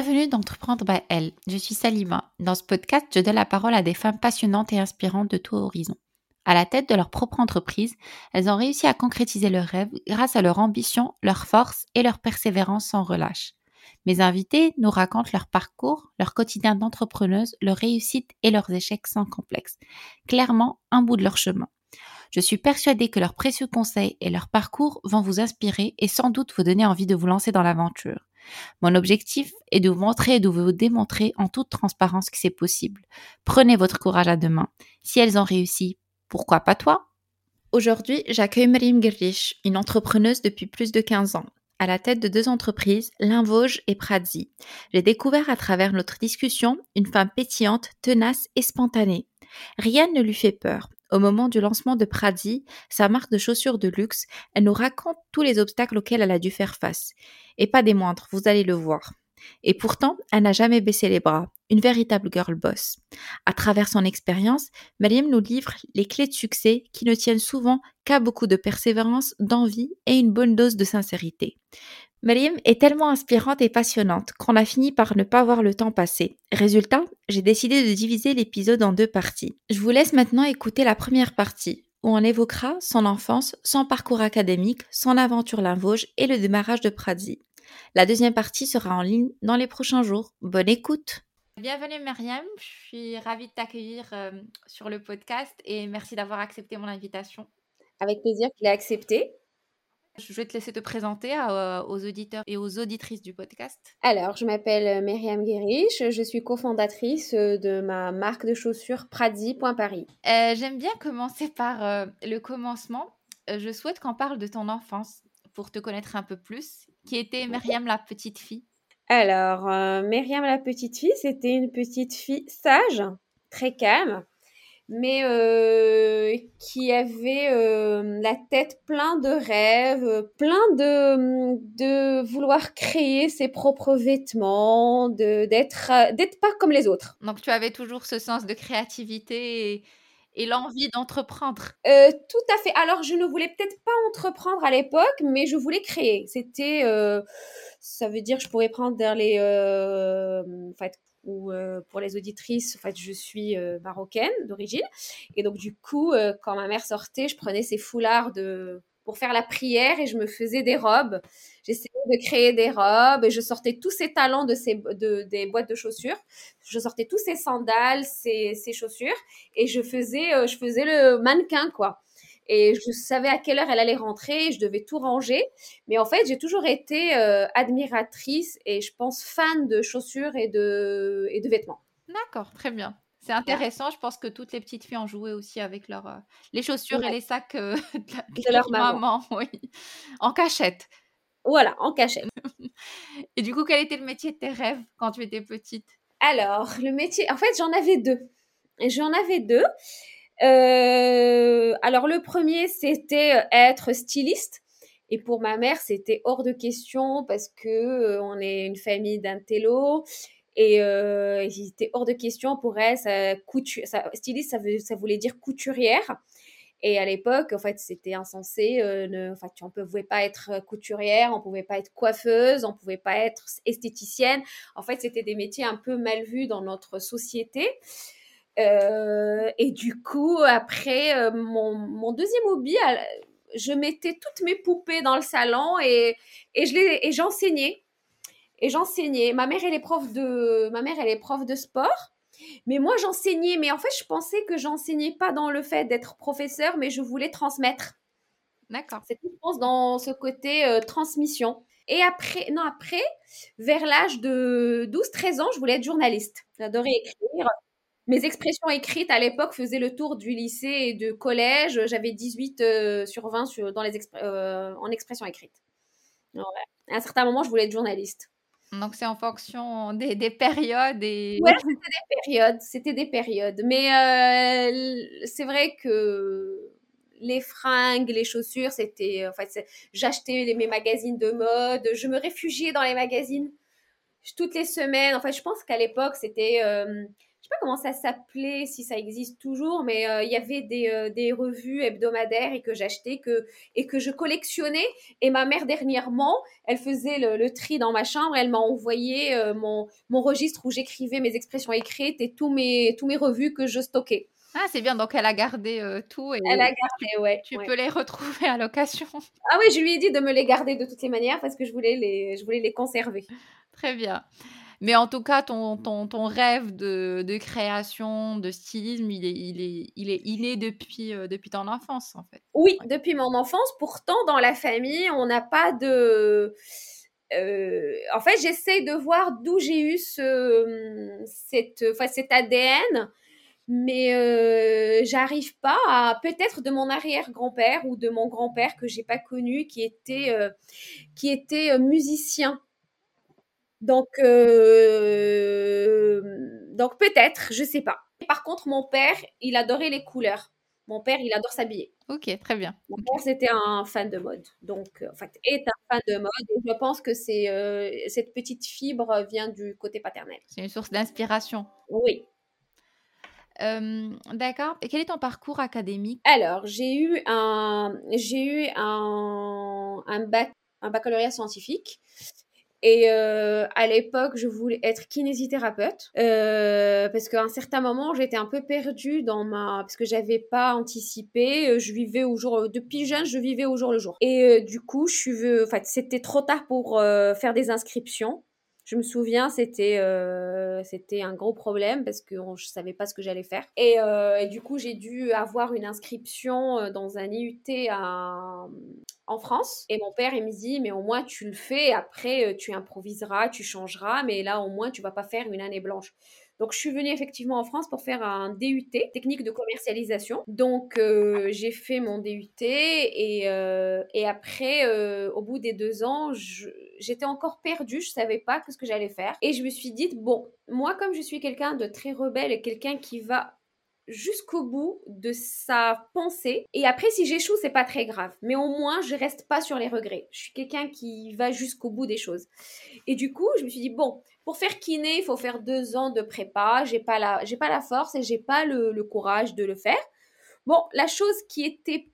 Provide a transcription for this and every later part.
Bienvenue d'Entreprendre by Elle. Je suis Salima. Dans ce podcast, je donne la parole à des femmes passionnantes et inspirantes de tout horizon. À la tête de leur propre entreprise, elles ont réussi à concrétiser leurs rêves grâce à leur ambition, leur force et leur persévérance sans relâche. Mes invités nous racontent leur parcours, leur quotidien d'entrepreneuse, leurs réussites et leurs échecs sans complexe. Clairement, un bout de leur chemin. Je suis persuadée que leurs précieux conseils et leur parcours vont vous inspirer et sans doute vous donner envie de vous lancer dans l'aventure. Mon objectif est de vous montrer et de vous démontrer en toute transparence que c'est possible. Prenez votre courage à deux mains. Si elles ont réussi, pourquoi pas toi? Aujourd'hui, j'accueille Marim Gerrich, une entrepreneuse depuis plus de 15 ans à la tête de deux entreprises, Linvoge et Pradzi. J'ai découvert à travers notre discussion une femme pétillante, tenace et spontanée. Rien ne lui fait peur. Au moment du lancement de Pradi, sa marque de chaussures de luxe, elle nous raconte tous les obstacles auxquels elle a dû faire face. Et pas des moindres, vous allez le voir. Et pourtant, elle n'a jamais baissé les bras, une véritable girl boss. À travers son expérience, Mariam nous livre les clés de succès qui ne tiennent souvent qu'à beaucoup de persévérance, d'envie et une bonne dose de sincérité. Mariam est tellement inspirante et passionnante qu'on a fini par ne pas voir le temps passer. Résultat, j'ai décidé de diviser l'épisode en deux parties. Je vous laisse maintenant écouter la première partie, où on évoquera son enfance, son parcours académique, son aventure Vosges et le démarrage de Pradzi. La deuxième partie sera en ligne dans les prochains jours. Bonne écoute Bienvenue Myriam, je suis ravie de t'accueillir euh, sur le podcast et merci d'avoir accepté mon invitation. Avec plaisir, je l'ai accepté. Je vais te laisser te présenter euh, aux auditeurs et aux auditrices du podcast. Alors, je m'appelle Myriam Guérich, je suis cofondatrice de ma marque de chaussures Pradi.paris. Euh, J'aime bien commencer par euh, le commencement. Euh, je souhaite qu'on parle de ton enfance pour te connaître un peu plus. Qui était Myriam la petite fille? Alors, Myriam la petite fille, c'était une petite fille sage, très calme mais euh, qui avait euh, la tête plein de rêves, plein de, de vouloir créer ses propres vêtements, de d'être d'être pas comme les autres. Donc tu avais toujours ce sens de créativité et, et l'envie d'entreprendre. Euh, tout à fait. Alors je ne voulais peut-être pas entreprendre à l'époque, mais je voulais créer. C'était ça veut dire que je pourrais prendre dans les ou euh, pour les auditrices, en fait, je suis euh, marocaine d'origine. Et donc, du coup, euh, quand ma mère sortait, je prenais ses foulards de, pour faire la prière et je me faisais des robes. J'essayais de créer des robes et je sortais tous ces talents de ces, de, des boîtes de chaussures. Je sortais tous ces sandales, ces, ces chaussures et je faisais, je faisais le mannequin, quoi et je savais à quelle heure elle allait rentrer, je devais tout ranger. Mais en fait, j'ai toujours été euh, admiratrice et je pense fan de chaussures et de, et de vêtements. D'accord, très bien. C'est intéressant. Je pense que toutes les petites filles ont joué aussi avec leurs euh, les chaussures et les sacs euh, de, leur maman, oui. en cachette. Voilà, en cachette. et du coup, quel était le métier de tes rêves quand tu étais petite? Alors, le métier, en fait, j'en avais deux. J'en avais deux. Euh, alors le premier, c'était euh, être styliste. Et pour ma mère, c'était hors de question parce que euh, on est une famille d'intello et euh, c'était hors de question pour elle. Styliste, ça, voulait dire couturière. Et à l'époque, en fait, c'était insensé. Euh, ne, enfin, on ne pouvait pas être couturière, on ne pouvait pas être coiffeuse, on ne pouvait pas être esthéticienne. En fait, c'était des métiers un peu mal vus dans notre société. Euh, et du coup, après, euh, mon, mon, deuxième hobby, je mettais toutes mes poupées dans le salon et, et je les, et j'enseignais. Et j'enseignais. Ma mère, elle est prof de, ma mère, elle est prof de sport. Mais moi, j'enseignais. Mais en fait, je pensais que j'enseignais pas dans le fait d'être professeur, mais je voulais transmettre. D'accord. C'est je pense, dans ce côté euh, transmission. Et après, non, après, vers l'âge de 12-13 ans, je voulais être journaliste. J'adorais écrire mes expressions écrites à l'époque faisaient le tour du lycée et du collège. J'avais 18 euh, sur 20 sur, dans les euh, en expression écrite. À un certain moment, je voulais être journaliste. Donc c'est en fonction des, des périodes et. Ouais, c'était des périodes, c'était des périodes. Mais euh, c'est vrai que les fringues, les chaussures, c'était en fait, j'achetais mes magazines de mode, je me réfugiais dans les magazines toutes les semaines. En fait, je pense qu'à l'époque, c'était sais pas comment ça s'appelait, si ça existe toujours, mais il y avait des, des, revues hebdomadaires et que j'achetais que, et que je collectionnais. Et ma mère, dernièrement, elle faisait le, le tri dans ma chambre. Elle m'a envoyé mon, mon registre où j'écrivais mes expressions écrites et tous mes, tous mes revues que je stockais. Ah, c'est bien, donc elle a gardé tout. Et elle a gardé, ouais. Tu peux les retrouver à l'occasion. Ah oui, je lui ai dit de me les garder de toutes les manières parce que je voulais les, je voulais les conserver. Très bien. Mais en tout cas, ton, ton, ton rêve de, de, création, de stylisme, il est, il est, il est inné depuis, depuis ton enfance, en fait. Oui, depuis mon enfance. Pourtant, dans la famille, on n'a pas de... en fait, j'essaie de voir d'où j'ai eu ce, cette, enfin, cet ADN mais euh, j'arrive pas à peut-être de mon arrière-grand-père ou de mon grand-père que j'ai pas connu qui était euh, qui était euh, musicien. Donc donc peut-être, je sais pas. Par contre, mon père, il adorait les couleurs. Mon père, il adore s'habiller. Ok, très bien. Mon père, c'était un fan de mode. Donc, en fait, est un fan de mode. Et je pense que c'est cette petite fibre vient du côté paternel. C'est une source d'inspiration. Oui, D'accord. Et quel est ton parcours académique? Alors, j'ai eu un, j'ai eu un, un, bac, un baccalauréat scientifique. Et à l'époque, je voulais être kinésithérapeute euh, parce qu'à un certain moment, j'étais un peu perdue dans ma parce que j'avais pas anticipé. Je vivais au jour depuis jeune, je vivais au jour le jour. Et du coup, je suis, enfin, c'était trop tard pour faire des inscriptions. Je me souviens, c'était euh, c'était un gros problème parce que je savais pas ce que j'allais faire. Et, euh, du coup, j'ai dû avoir une inscription euh, dans un IUT en France. Et mon père, il me dit, mais au moins tu le fais. Après, tu improviseras, tu changeras, mais là, au moins, tu vas pas faire une année blanche. Donc, je suis venue effectivement en France pour faire un DUT, technique de commercialisation. Donc, euh, j'ai fait mon DUT et, euh, et après, euh, au bout des deux ans, j'étais encore perdue, je savais pas ce que j'allais faire. Et je me suis dit, bon, moi, comme je suis quelqu'un de très rebelle et quelqu'un qui va jusqu'au bout de sa pensée. Et après, si j'échoue, c'est pas très grave. Mais au moins, je reste pas sur les regrets. Je suis quelqu'un qui va jusqu'au bout des choses. Et du coup, je me suis dit, bon, pour faire kiné, il faut faire deux ans de prépa. J'ai pas la, j'ai pas la force et j'ai pas le, le courage de le faire. Bon, la chose qui était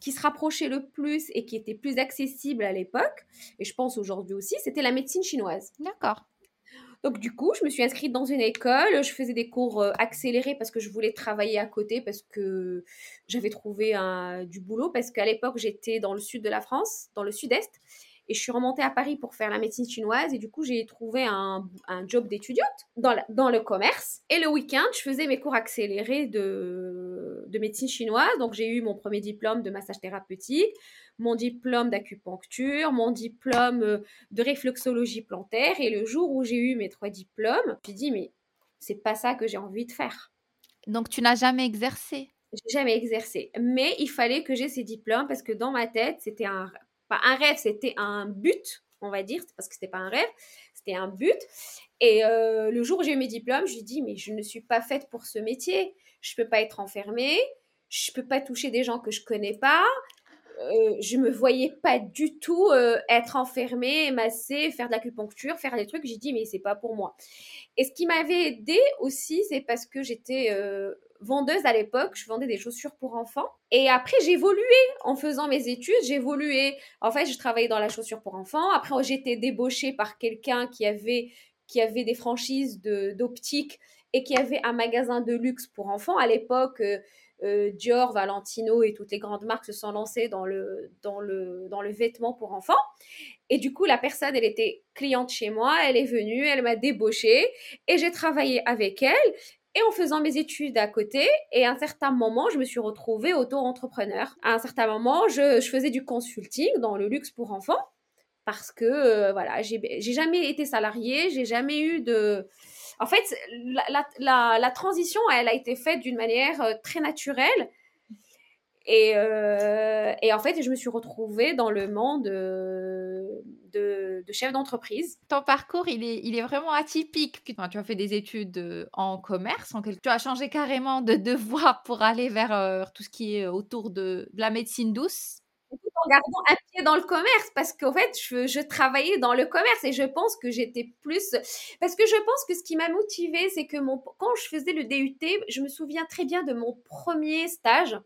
qui se rapprochait le plus et qui était plus accessible à l'époque, et je pense aujourd'hui aussi, c'était la médecine chinoise. D'accord. Donc du coup, je me suis inscrite dans une école, je faisais des cours euh, accélérés parce que je voulais travailler à côté parce que j'avais trouvé un, du boulot parce qu'à l'époque, j'étais dans le sud de la France, dans le sud-est et je suis remontée à Paris pour faire la médecine chinoise et du coup j'ai trouvé un, un job d'étudiante dans, dans le commerce et le week-end je faisais mes cours accélérés de, de médecine chinoise donc j'ai eu mon premier diplôme de massage thérapeutique mon diplôme d'acupuncture, mon diplôme euh, de réflexologie plantaire. Et le jour où j'ai eu mes trois diplômes, je me suis dit, mais c'est pas ça que j'ai envie de faire. Donc, tu n'as jamais exercé? J'ai jamais exercé. Mais il fallait que j'ai ces diplômes parce que dans ma tête, c'était un, un rêve, c'était un but, on va dire, parce que c'était pas un rêve, c'était un but. Et euh, le jour où j'ai eu mes diplômes, je dit, mais je ne suis pas faite pour ce métier. Je peux pas être enfermée. Je peux pas toucher des gens que je connais pas. Euh, je me voyais pas du tout euh, être enfermée, masser, faire de l'acupuncture, faire des trucs. J'ai dit mais c'est pas pour moi. Et ce qui m'avait aidé aussi, c'est parce que j'étais euh, vendeuse à l'époque. Je vendais des chaussures pour enfants. Et après évolué en faisant mes études. Évolué. En fait, je travaillais dans la chaussure pour enfants. Après, j'étais débauchée par quelqu'un qui avait qui avait des franchises d'optique et qui avait un magasin de luxe pour enfants. À l'époque, euh, Dior, Valentino et toutes les grandes marques se sont lancées dans le, dans, le, dans le vêtement pour enfants. Et du coup, la personne, elle était cliente chez moi, elle est venue, elle m'a débauchée et j'ai travaillé avec elle. Et en faisant mes études à côté, et à un certain moment, je me suis retrouvée auto-entrepreneur. À un certain moment, je, faisais du consulting dans le luxe pour enfants parce que, euh, voilà, j'ai jamais été salariée, j'ai jamais eu de en fait, la, transition, elle a été faite d'une manière euh, très naturelle. Euh, et, en fait, je me suis retrouvée dans le monde euh, de, chef d'entreprise. Ton parcours, il est, il est vraiment atypique. tu as fait des études en commerce, en quelque... tu as changé carrément de, voie pour aller vers tout ce qui est autour de, la médecine douce. Tout en gardant un pied dans le commerce parce qu'en fait, je, je, travaillais dans le commerce et je pense que j'étais plus. Parce que je pense que ce qui m'a motivée, c'est que mon, quand je faisais le DUT, je me souviens très bien de mon premier stage.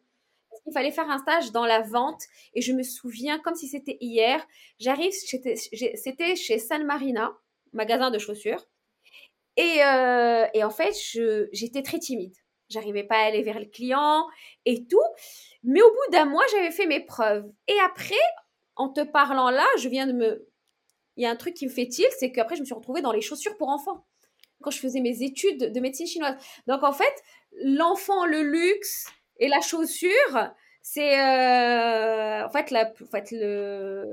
Il fallait faire un stage dans la vente et je me souviens comme si c'était hier. J'arrive, c'était chez San Marina, magasin de chaussures. Et, euh, et en fait, j'étais très timide. J'arrivais pas à aller vers le client et tout. Mais au bout d'un mois, j'avais fait mes preuves. Et après, en te parlant là, je viens de me. Il y a un truc qui me fait tilt, c'est qu'après, je me suis retrouvée dans les chaussures pour enfants quand je faisais mes études de médecine chinoise. Donc en fait, l'enfant, le luxe et la chaussure, c'est euh, en fait, la, en fait le,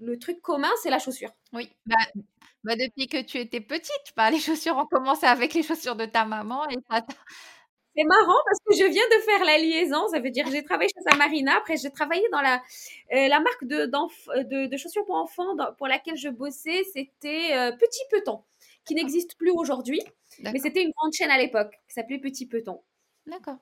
le truc commun, c'est la chaussure. Oui, bah, bah, depuis que tu étais petite, bah, les chaussures ont commencé avec les chaussures de ta maman et c'est marrant parce que je viens de faire la liaison. Ça veut dire que j'ai travaillé chez Samarina. Après, j'ai travaillé dans la, euh, la marque de, de, de, chaussures pour enfants pour laquelle je bossais. C'était euh, Petit Peton, qui n'existe plus aujourd'hui. Mais c'était une grande chaîne à l'époque qui s'appelait Petit Peton. D'accord.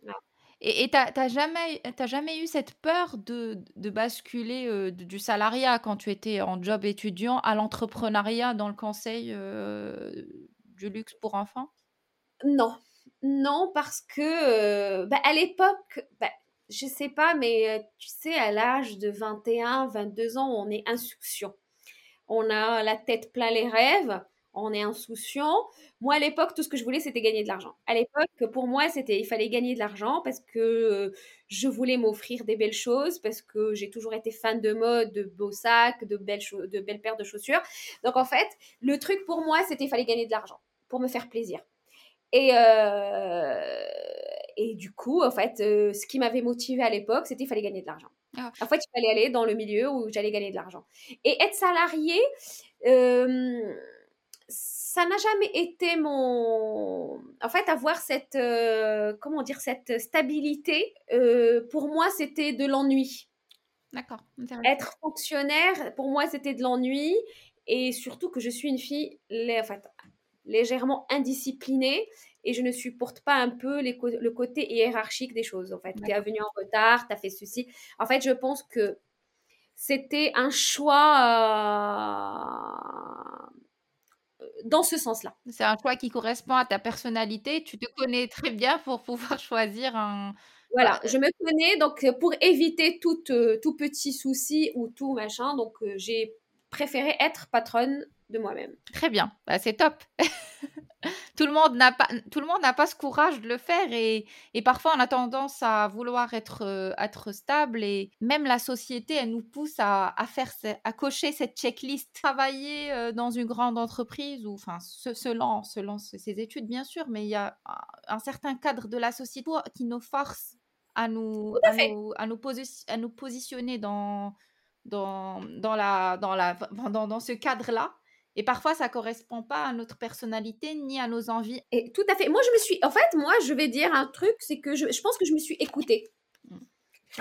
Et tu n'as jamais, jamais eu cette peur de, de basculer euh, du salariat quand tu étais en job étudiant à l'entrepreneuriat dans le conseil du luxe pour enfants? Non, non, parce que euh, bah, à l'époque, bah, je sais pas, mais euh, tu sais, à l'âge de 21, 22 ans, on est insouciant. On a la tête plein les rêves, on est insouciant. Moi, à l'époque, tout ce que je voulais, c'était gagner de l'argent. À l'époque, pour moi, c'était il fallait gagner de l'argent parce que euh, je voulais m'offrir des belles choses, parce que j'ai toujours été fan de mode, de beaux sacs, de belles, de belles paires de chaussures. Donc, en fait, le truc pour moi, c'était il fallait gagner de l'argent pour me faire plaisir. Et, euh, et du coup, en fait, euh, ce qui m'avait motivé à l'époque, c'était qu'il fallait gagner de l'argent. Ah. En fait, il fallait aller dans le milieu où j'allais gagner de l'argent. Et être salarié, euh, ça n'a jamais été mon. En fait, avoir cette. comment dire Cette stabilité, pour moi, c'était de l'ennui. D'accord. Être fonctionnaire, pour moi, c'était de l'ennui. Et surtout que je suis une fille. En fait, légèrement indisciplinée et je ne supporte pas un peu le côté hiérarchique des choses. En fait, tu es venu en retard, tu as fait ceci. En fait, je pense que c'était un choix euh, dans ce sens-là. C'est un choix qui correspond à ta personnalité. Tu te connais très bien pour pouvoir choisir un. Voilà, je me connais donc pour éviter tout, euh, tout petit souci ou tout machin. Donc euh, j'ai préféré être patronne de moi-même. Très bien, bah, c'est top. tout le monde n'a pas, tout le monde n'a pas ce courage de le faire et, et, parfois on a tendance à vouloir être, euh, être stable et même la société, elle nous pousse à, à faire, à cocher cette checklist. Travailler euh, dans une grande entreprise ou enfin selon, selon ses études bien sûr, mais il y a un, certain cadre de la société qui nous force à nous, à, nous, à, nous, à nous positionner dans dans, dans, la, dans, la, dans, dans ce cadre-là. Et parfois, ça correspond pas à notre personnalité ni à nos envies. Et tout à fait. Moi, je me suis. En fait, moi, je vais dire un truc, c'est que je, je, pense que je me suis écoutée. Mmh.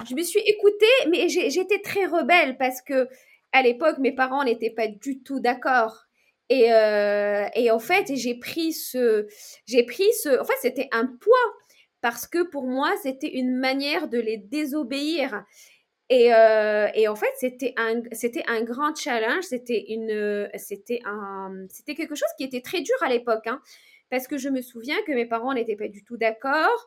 Je me suis écoutée, mais j'étais très rebelle parce que à l'époque, mes parents n'étaient pas du tout d'accord. Et, euh, et en fait, j'ai pris ce, j'ai pris ce, en fait, c'était un poids parce que pour moi, c'était une manière de les désobéir. Et, euh, et, en fait, c'était un, un grand challenge. C'était c'était quelque chose qui était très dur à l'époque, hein, parce que je me souviens que mes parents n'étaient pas du tout d'accord,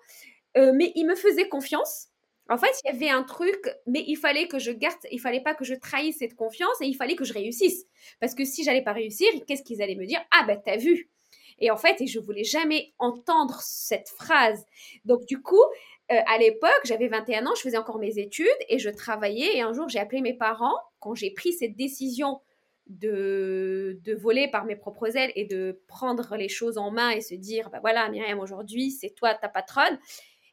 euh, mais ils me faisaient confiance. En fait, il y avait un truc, mais il fallait que je garde, il fallait pas que je trahisse cette confiance et il fallait que je réussisse. Parce que si j'allais pas réussir, qu'est-ce qu'ils allaient me dire? Ah ben t'as vu. Et en fait, et je voulais jamais entendre cette phrase. Donc du coup, euh, à l'époque, j'avais 21 ans, je faisais encore mes études et je travaillais. Et un jour, j'ai appelé mes parents quand j'ai pris cette décision de, de voler par mes propres ailes et de prendre les choses en main et se dire, bah voilà, Myriam, aujourd'hui, c'est toi ta patronne.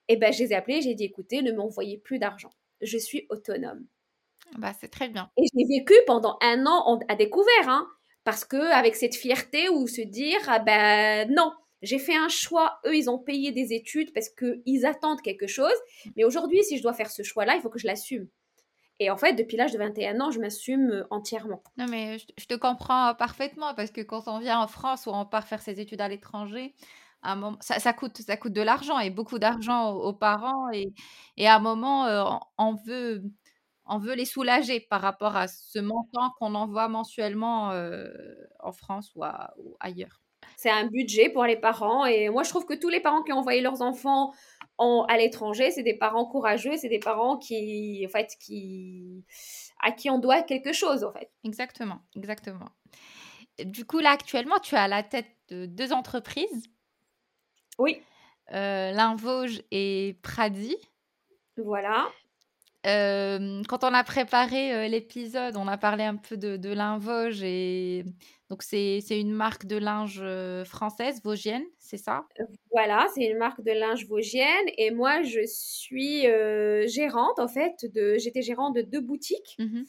Et ben, je les ai appelés, j'ai dit, écoutez, ne m'envoyez plus d'argent. Je suis autonome. Bah, c'est très bien. Et j'ai vécu pendant un an à découvert, hein, parce que avec cette fierté ou se dire, ah ben non, j'ai fait un choix, eux, ils ont payé des études parce qu'ils attendent quelque chose. Mais aujourd'hui, si je dois faire ce choix-là, il faut que je l'assume. Et en fait, depuis l'âge de 21 ans, je m'assume euh, entièrement. Non, mais je, te comprends parfaitement parce que quand on vient en France ou on part faire ses études à l'étranger, ça, coûte, ça coûte de l'argent et beaucoup d'argent aux, parents. Et, à un moment, euh, on veut on veut les soulager par rapport à ce montant qu'on envoie mensuellement en France ou, ailleurs. C'est un budget pour les parents et moi je trouve que tous les parents qui ont envoyé leurs enfants à l'étranger, c'est des parents courageux, c'est des parents qui, en fait, qui, à qui on doit quelque chose, en fait. Exactement, exactement. Du coup, là, actuellement, tu es à la tête de deux entreprises. Oui. Euh, et Pradi. Voilà. Euh, quand on a préparé euh, l'épisode, on a parlé un peu de, de et donc c'est une marque de linge euh, française, vosgienne, c'est ça? Voilà, c'est une marque de linge vosgienne et moi je suis gérante en fait de j'étais gérante de deux boutiques. Mmh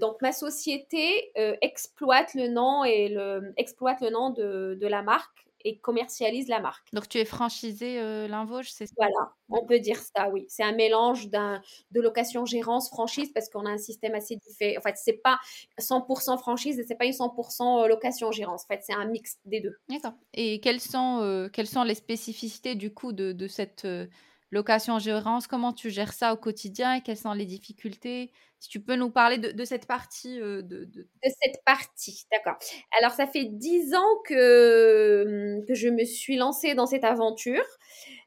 donc ma société exploite le nom et le exploite le nom de, de la marque et commercialise la marque. Donc tu es franchisé euh, c'est ça? Voilà, on peut dire ça, oui. C'est un mélange d'un de location gérance franchise parce qu'on a un système assez différent. En fait, c'est pas 100% franchise et c'est pas une 100% euh, location gérance. En fait, c'est un mix des deux. D'accord. Et quelles sont euh, quelles sont les spécificités du coup de, de cette euh, location gérance Comment tu gères ça au quotidien Quelles sont les difficultés? Si tu peux nous parler de, cette partie. Euh, de, de... cette partie, d'accord. Alors, ça fait dix ans que, que je me suis lancée dans cette aventure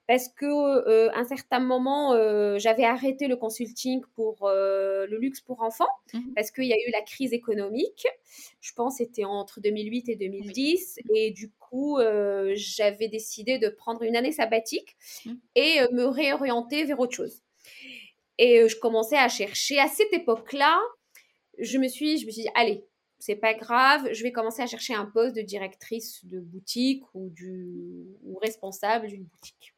parce que euh, un certain moment euh, j'avais arrêté le consulting pour le luxe pour enfants mmh parce qu'il y a eu la crise économique je pense c'était entre 2008 et 2010 et du coup j'avais décidé de prendre une année sabbatique mmh. et me réorienter vers autre chose et euh, je commençais à chercher. À cette époque-là, je me suis, je me suis dit, allez, c'est pas grave, je vais commencer à chercher un poste de directrice de boutique ou, du, ou responsable d'une boutique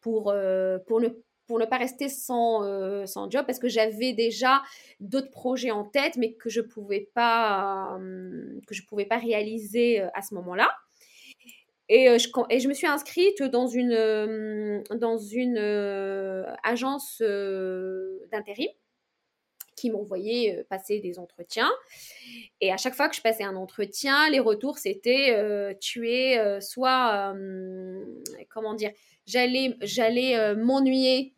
pour, euh, pour, ne, pour ne pas rester sans, euh, sans job parce que j'avais déjà d'autres projets en tête mais que je pouvais pas, que je pouvais pas réaliser à ce moment-là. Et, euh, je, et je me suis inscrite dans une, euh, dans une euh, agence d'intérim qui m'envoyait passer des entretiens. Et à chaque fois que je passais un entretien, les retours, c'était tu es soit, comment dire, j'allais, m'ennuyer,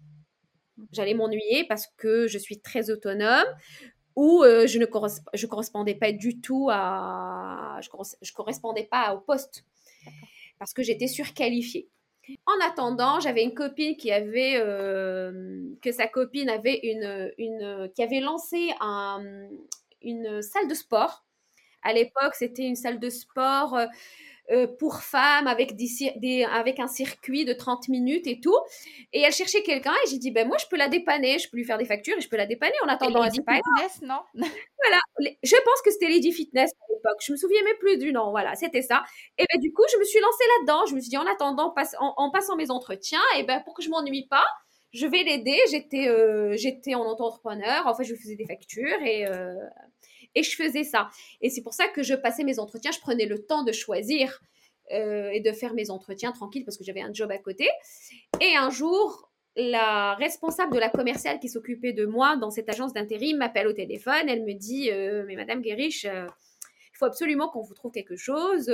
j'allais m'ennuyer parce que je suis très autonome, ou je ne correspondais pas du tout à, je, je correspondais pas au poste parce que j'étais surqualifiée. En attendant, j'avais une copine qui avait euh, que sa copine avait une, qui avait lancé un, une salle de sport. À l'époque, c'était une salle de sport euh, pour femmes avec, des, avec un circuit de 30 minutes et tout. Et elle cherchait quelqu'un et j'ai dit, ben moi, je peux la dépanner, je peux lui faire des factures et je peux la dépanner en attendant. Lady Fitness, non? Voilà, je pense que c'était Lady Fitness à l'époque. Je me souviens même plus du nom, voilà, c'était ça. Et ben du coup, je me suis lancée là-dedans. Je me suis dit, en attendant, en, passant mes entretiens, et ben pour que je m'ennuie pas, je vais l'aider. J'étais euh, j'étais en auto-entrepreneur. En fait, je faisais des factures et, euh, et je faisais ça. Et c'est pour ça que je passais mes entretiens, je prenais le temps de choisir euh, et de faire mes entretiens tranquilles parce que j'avais un job à côté. Et un jour, la responsable de la commerciale qui s'occupait de moi dans cette agence d'intérim m'appelle au téléphone. Elle me dit euh, Mais Madame Guérich, euh, il faut absolument qu'on vous trouve quelque chose.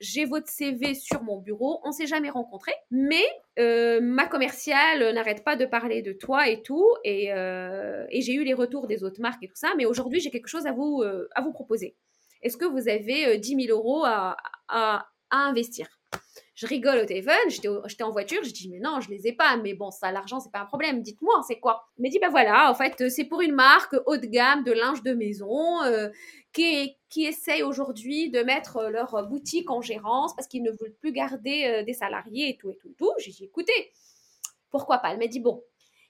J'ai votre CV sur mon bureau. On s'est jamais rencontrés, mais ma commerciale n'arrête pas de parler de toi et tout. Et, et j'ai eu les retours des autres marques et tout ça. Mais aujourd'hui, j'ai quelque chose à vous, à vous proposer. Est-ce que vous avez 10 000 euros à, à investir? Je rigole au téléphone, j'étais en voiture, je dis mais non, je les ai pas, mais bon, ça, l'argent, c'est pas un problème, dites-moi, c'est quoi? Il m'a dit ben voilà, en fait, c'est pour une marque haut de gamme de linge de maison euh, qui, qui essaye aujourd'hui de mettre leur boutique en gérance parce qu'ils ne veulent plus garder euh, des salariés et tout et tout et tout. J'ai dit écoutez, pourquoi pas? Elle m'a dit bon,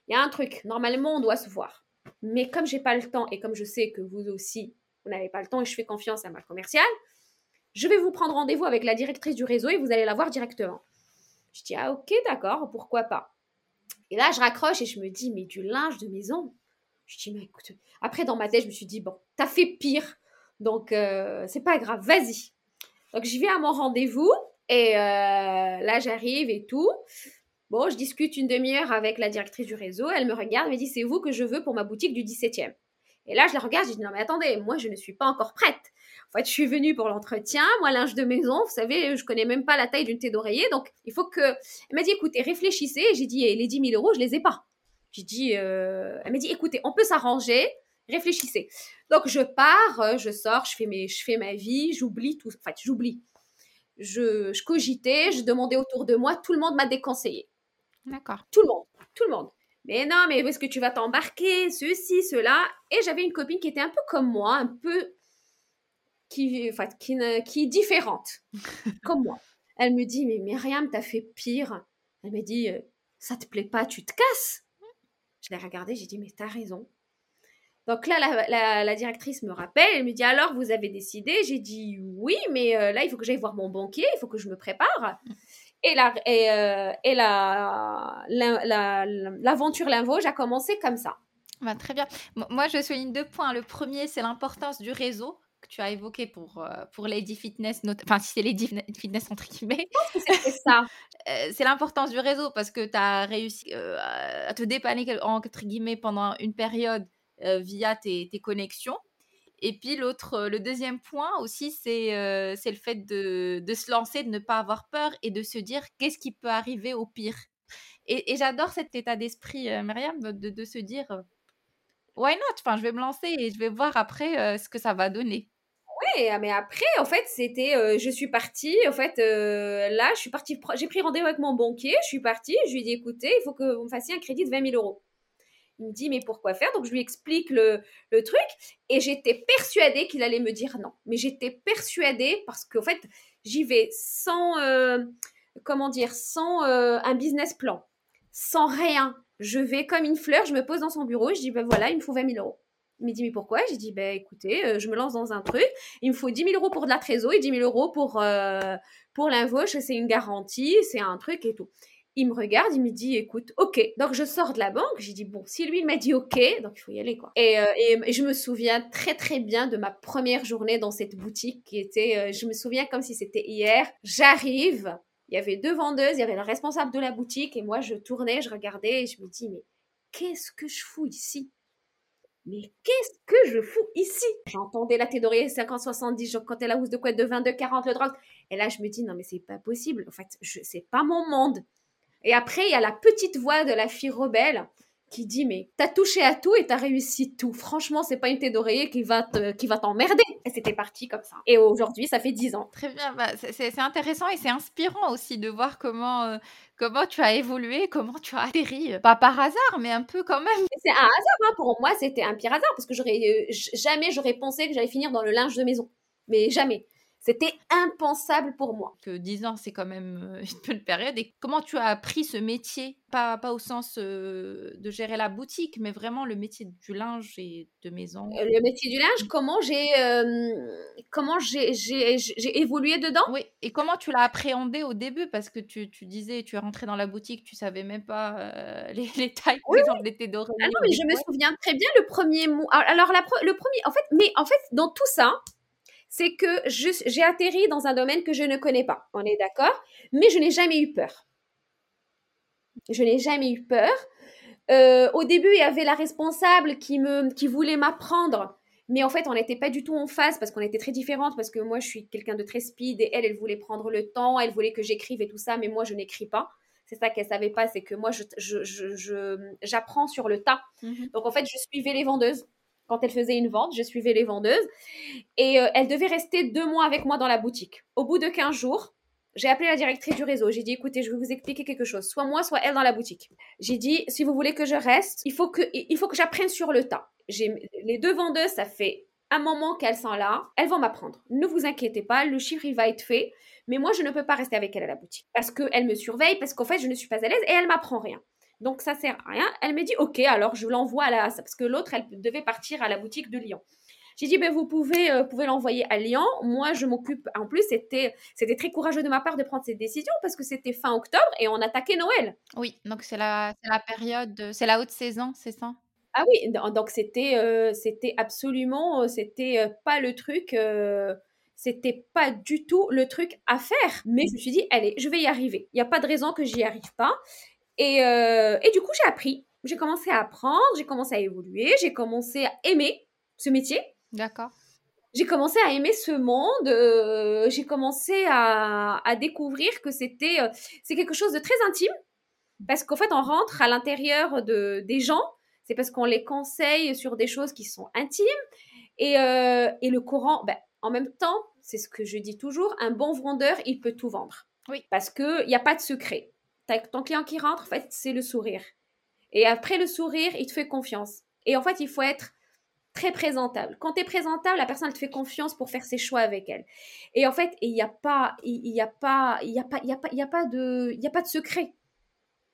il y a un truc, normalement, on doit se voir. Mais comme j'ai pas le temps et comme je sais que vous aussi, vous n'avez pas le temps et je fais confiance à ma commerciale, je vais vous prendre rendez-vous avec la directrice du réseau et vous allez la voir directement. Je dis, ah ok, d'accord, pourquoi pas. Et là, je raccroche et je me dis, mais du linge de maison Je dis, mais écoute, après dans ma tête, je me suis dit, bon, t'as fait pire, donc euh, c'est pas grave, vas-y. Donc j'y vais à mon rendez-vous et euh, là, j'arrive et tout. Bon, je discute une demi-heure avec la directrice du réseau, elle me regarde, elle me dit, c'est vous que je veux pour ma boutique du 17e. Et là, je la regarde, je dis, non mais attendez, moi, je ne suis pas encore prête. En fait, je suis venue pour l'entretien. Moi, linge de maison, vous savez, je connais même pas la taille d'une thé d'oreiller. Donc, il faut que. Elle m'a dit, écoutez, réfléchissez. J'ai dit, les 10 000 euros, je les ai pas. J'ai dit, elle m'a dit, écoutez, on peut s'arranger, réfléchissez. Donc je pars, je sors, je fais, mes, je fais ma vie, j'oublie tout. En fait, j'oublie. Je, je cogitais, je demandais autour de moi, tout le monde m'a déconseillé. D'accord. Tout le monde, tout le monde. Mais non, mais où est-ce que tu vas t'embarquer? Ceci, cela. Et j'avais une copine qui était un peu comme moi, un peu. Qui, enfin, qui, qui est différente, comme moi. Elle me dit Mais Myriam, t'as fait pire. Elle me dit Ça te plaît pas, tu te casses. Je l'ai regardée, j'ai dit Mais t'as raison. Donc là, la, la, directrice me rappelle, elle me dit alors, vous avez décidé? J'ai dit oui, mais là, il faut que j'aille voir mon banquier, il faut que je me prépare. Et la, et, euh, et la, l'aventure Linvauge a commencé comme ça. Bah, très bien. Moi, je souligne deux points. Le premier, c'est l'importance du réseau que tu as évoqué pour, euh, pour Lady Fitness, enfin si c'est Lady Fitness entre guillemets. c'est ça. Euh, c'est l'importance du réseau parce que tu as réussi à te dépanner entre guillemets pendant une période via tes, tes connexions. Et puis l'autre, euh, le deuxième point aussi, c'est euh, le fait de, de, se lancer, de ne pas avoir peur et de se dire qu'est-ce qui peut arriver au pire. Et, et j'adore cet état d'esprit, euh, Myriam, de, de, se dire why not? Enfin, je vais me lancer et je vais voir après ce que ça va donner. Ah, mais après, en fait, c'était, je suis partie, en fait, là, je suis partie, j'ai pris rendez-vous avec mon banquier, je suis partie, je lui ai dit, écoutez, il faut que vous me fassiez un crédit de 20 000 euros. Il me dit, mais pourquoi faire? Donc, je lui explique le, le truc. Et j'étais persuadée qu'il allait me dire non. Mais j'étais persuadée parce qu'en fait, j'y vais sans, euh, comment dire, sans euh, un business plan, sans rien. Je vais comme une fleur, je me pose dans son bureau, je dis, ben voilà, il me faut 20 000 euros. Il me dit, mais pourquoi? J'ai dit, ben écoutez, euh, je me lance dans un truc. Il me faut 10 000 euros pour de la trésor et 10 000 euros pour, pour l'invoche. C'est une garantie, c'est un truc et tout. Il me regarde, il me dit, écoute, ok. Donc je sors de la banque, j'ai dit, bon, si lui m'a dit ok, donc il faut y aller, quoi. Et, euh, et, je me souviens très très bien de ma première journée dans cette boutique qui était, euh, je me souviens comme si c'était hier. J'arrive, il y avait deux vendeuses, il y avait le responsable de la boutique et moi je tournais, je regardais et je me dis, mais qu'est-ce que je fous ici? Mais qu'est-ce que je fous ici? J'entendais la théorie 50-70, je comptais la housse de quoi de 22, 40, le drogue. Et là, je me dis, non, mais c'est pas possible. En fait, c'est pas mon monde. Et après, il y a la petite voix de la fille rebelle qui dit mais t'as touché à tout et t'as réussi tout. Franchement, c'est pas une tête d'oreiller qui va qui va t'emmerder. Et c'était parti comme ça. Et aujourd'hui, ça fait dix ans. Très bien, bah, c'est intéressant et c'est inspirant aussi de voir comment euh, comment tu as évolué, comment tu as atterri, pas par hasard, mais un peu quand même. C'est un hasard hein. pour moi, c'était un pire hasard parce que j'aurais euh, jamais j'aurais pensé que j'allais finir dans le linge de maison, mais jamais. C'était impensable pour moi. Que 10 ans, c'est quand même euh, une bonne période. Et comment tu as appris ce métier? Pas, pas au sens euh, de gérer la boutique, mais vraiment le métier du linge et de maison. Euh, le métier du linge, comment j'ai comment j'ai, évolué dedans? Oui, et comment tu l'as appréhendé au début? Parce que tu, tu, disais, tu es rentré dans la boutique, tu savais même pas les, les, tailles, par exemple, des d'oreiller. Ah non, mais je me souviens très bien le premier mot. Alors, la, le premier, en fait, mais en fait, dans tout ça, c'est que j'ai atterri dans un domaine que je ne connais pas. On est d'accord? Mais je n'ai jamais eu peur. Je n'ai jamais eu peur. Euh, au début, il y avait la responsable qui, me, qui voulait m'apprendre. Mais en fait, on n'était pas du tout en phase parce qu'on était très différentes. Parce que moi, je suis quelqu'un de très speed et elle, elle voulait prendre le temps. Elle voulait que j'écrive et tout ça. Mais moi, je n'écris pas. C'est ça qu'elle savait pas. C'est que moi, j'apprends je, sur le tas. Mhm. Donc, en fait, je suivais les vendeuses quand elle faisait une vente, je suivais les vendeuses. Et euh, elle devait rester deux mois avec moi dans la boutique. Au bout de 15 jours, j'ai appelé la directrice du réseau. J'ai dit, écoutez, je vais vous expliquer quelque chose. Soit moi, soit elle dans la boutique. J'ai dit, si vous voulez que je reste, il faut que, il faut que j'apprenne sur le tas. Les deux vendeuses, ça fait un moment qu'elles sont là. Elles vont m'apprendre. Ne vous inquiétez pas, le chiffre, il va être fait. Mais moi, je ne peux pas rester avec elle à la boutique. Parce qu'elle me surveille, parce qu'en fait, je ne suis pas à l'aise et elle m'apprend rien. Donc ça sert à rien. Elle m'a dit ok, alors je l'envoie à la parce que l'autre elle devait partir à la boutique de Lyon. J'ai dit ben vous pouvez euh, pouvez l'envoyer à Lyon. Moi je m'occupe. En plus c'était c'était très courageux de ma part de prendre cette décision parce que c'était fin octobre et on attaquait Noël. Oui, donc c'est la la période, c'est la haute saison, c'est ça? Ah oui, donc c'était euh, c'était absolument euh, c'était pas le truc. c'était pas du tout le truc à faire. Mais je me suis dit, allez, je vais y arriver. Il n'y a pas de raison que j'y arrive pas. Euh, et, du coup, j'ai appris. J'ai commencé à apprendre, j'ai commencé à évoluer, j'ai commencé à aimer ce métier. D'accord. J'ai commencé à aimer ce monde, euh, j'ai commencé à, découvrir que c'était euh, c'est quelque chose de très intime, Parce qu'en fait, on rentre à l'intérieur de, des gens, c'est parce qu'on les conseille sur des choses qui sont intimes. Et, et le courant, ben, en même temps, c'est ce que je dis toujours, un bon vendeur, il peut tout vendre. Oui. Parce qu'il n'y a pas de secret. Ton client qui rentre, en fait, c'est le sourire. Et après le sourire, il te fait confiance. Et en fait, il faut être très présentable. Quand tu es présentable, la personne elle te fait confiance pour faire ses choix avec elle. Et en fait, il n'y a pas il y a pas il y a pas il y a pas il y a pas de il y a pas de secret.